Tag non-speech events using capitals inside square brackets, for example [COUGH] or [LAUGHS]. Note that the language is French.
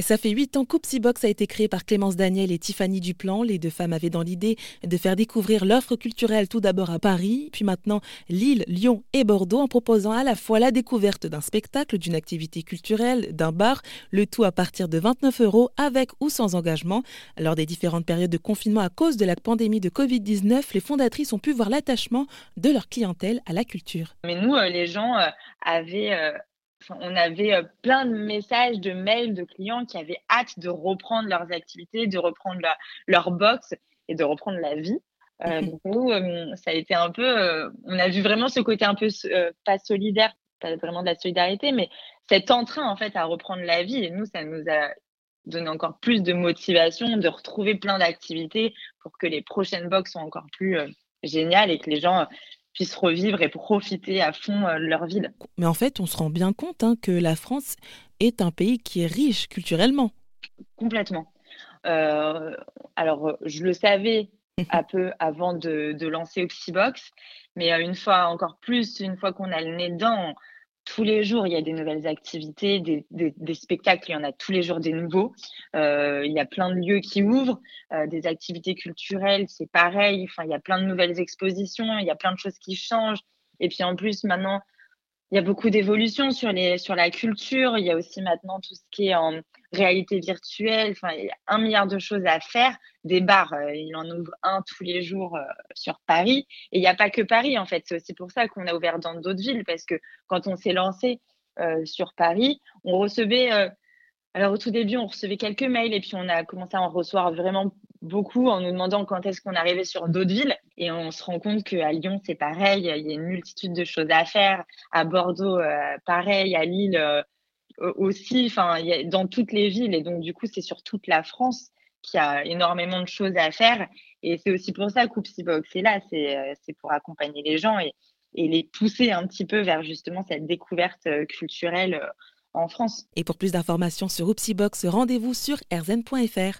Ça fait huit ans qu'Oupsy Box a été créé par Clémence Daniel et Tiffany Duplan. Les deux femmes avaient dans l'idée de faire découvrir l'offre culturelle tout d'abord à Paris, puis maintenant Lille, Lyon et Bordeaux en proposant à la fois la découverte d'un spectacle, d'une activité culturelle, d'un bar, le tout à partir de 29 euros avec ou sans engagement. Lors des différentes périodes de confinement à cause de la pandémie de Covid-19, les fondatrices ont pu voir l'attachement de leur clientèle à la culture. Mais nous, euh, les gens euh, avaient euh, on avait plein de messages, de mails de clients qui avaient hâte de reprendre leurs activités, de reprendre leur, box et de reprendre la vie. [LAUGHS] donc nous, ça a été un peu, on a vu vraiment ce côté un peu pas solidaire, pas vraiment de la solidarité, mais cet entrain en fait à reprendre la vie. Et nous, ça nous a donné encore plus de motivation de retrouver plein d'activités pour que les prochaines box soient encore plus géniales et que les gens puissent revivre et profiter à fond de leur ville. Mais en fait, on se rend bien compte hein, que la France est un pays qui est riche culturellement. Complètement. Euh, alors, je le savais [LAUGHS] un peu avant de, de lancer Oxybox, mais euh, une fois encore plus, une fois qu'on a le nez dedans, tous les jours, il y a des nouvelles activités, des, spectacles, il y en a tous les jours des nouveaux. Euh, il y a plein de lieux qui ouvrent, euh, des activités culturelles, c'est pareil. Enfin, il y a plein de nouvelles expositions, il y a plein de choses qui changent. Et puis en plus, maintenant, il y a beaucoup d'évolutions sur, les, sur la culture. Il y a aussi maintenant tout ce qui est en réalité virtuelle. Enfin, il y a un milliard de choses à faire. Des bars, euh, il en ouvre un tous les jours euh, sur Paris. Et il n'y a pas que Paris, en fait. C'est aussi pour ça qu'on a ouvert dans d'autres villes, parce que quand on s'est lancé euh, sur Paris, on recevait alors au tout début, on recevait quelques mails et puis on a commencé à en recevoir vraiment beaucoup en nous demandant quand est-ce qu'on arrivait sur d'autres villes. Et on se rend compte qu'à Lyon, c'est pareil, il y a une multitude de choses à faire. À Bordeaux, pareil, à Lille aussi, enfin, dans toutes les villes. Et donc, du coup, c'est sur toute la France qu'il y a énormément de choses à faire. Et c'est aussi pour ça qu'Oupsibox est là, euh, c'est pour accompagner les gens et, les pousser un petit peu vers justement cette découverte culturelle en France. Et pour plus d'informations sur Oupsibox, rendez-vous sur rzn.fr.